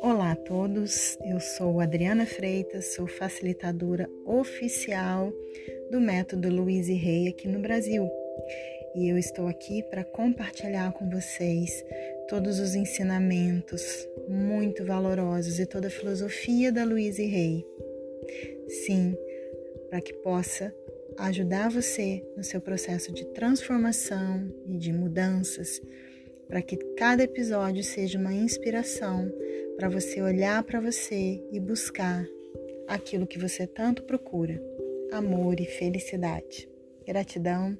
Olá a todos, eu sou Adriana Freitas, sou facilitadora oficial do método Luiz e Rei aqui no Brasil. E eu estou aqui para compartilhar com vocês todos os ensinamentos muito valorosos e toda a filosofia da Luiz e Rei. Sim, para que possa ajudar você no seu processo de transformação e de mudanças, para que cada episódio seja uma inspiração para você olhar para você e buscar aquilo que você tanto procura: amor e felicidade. Gratidão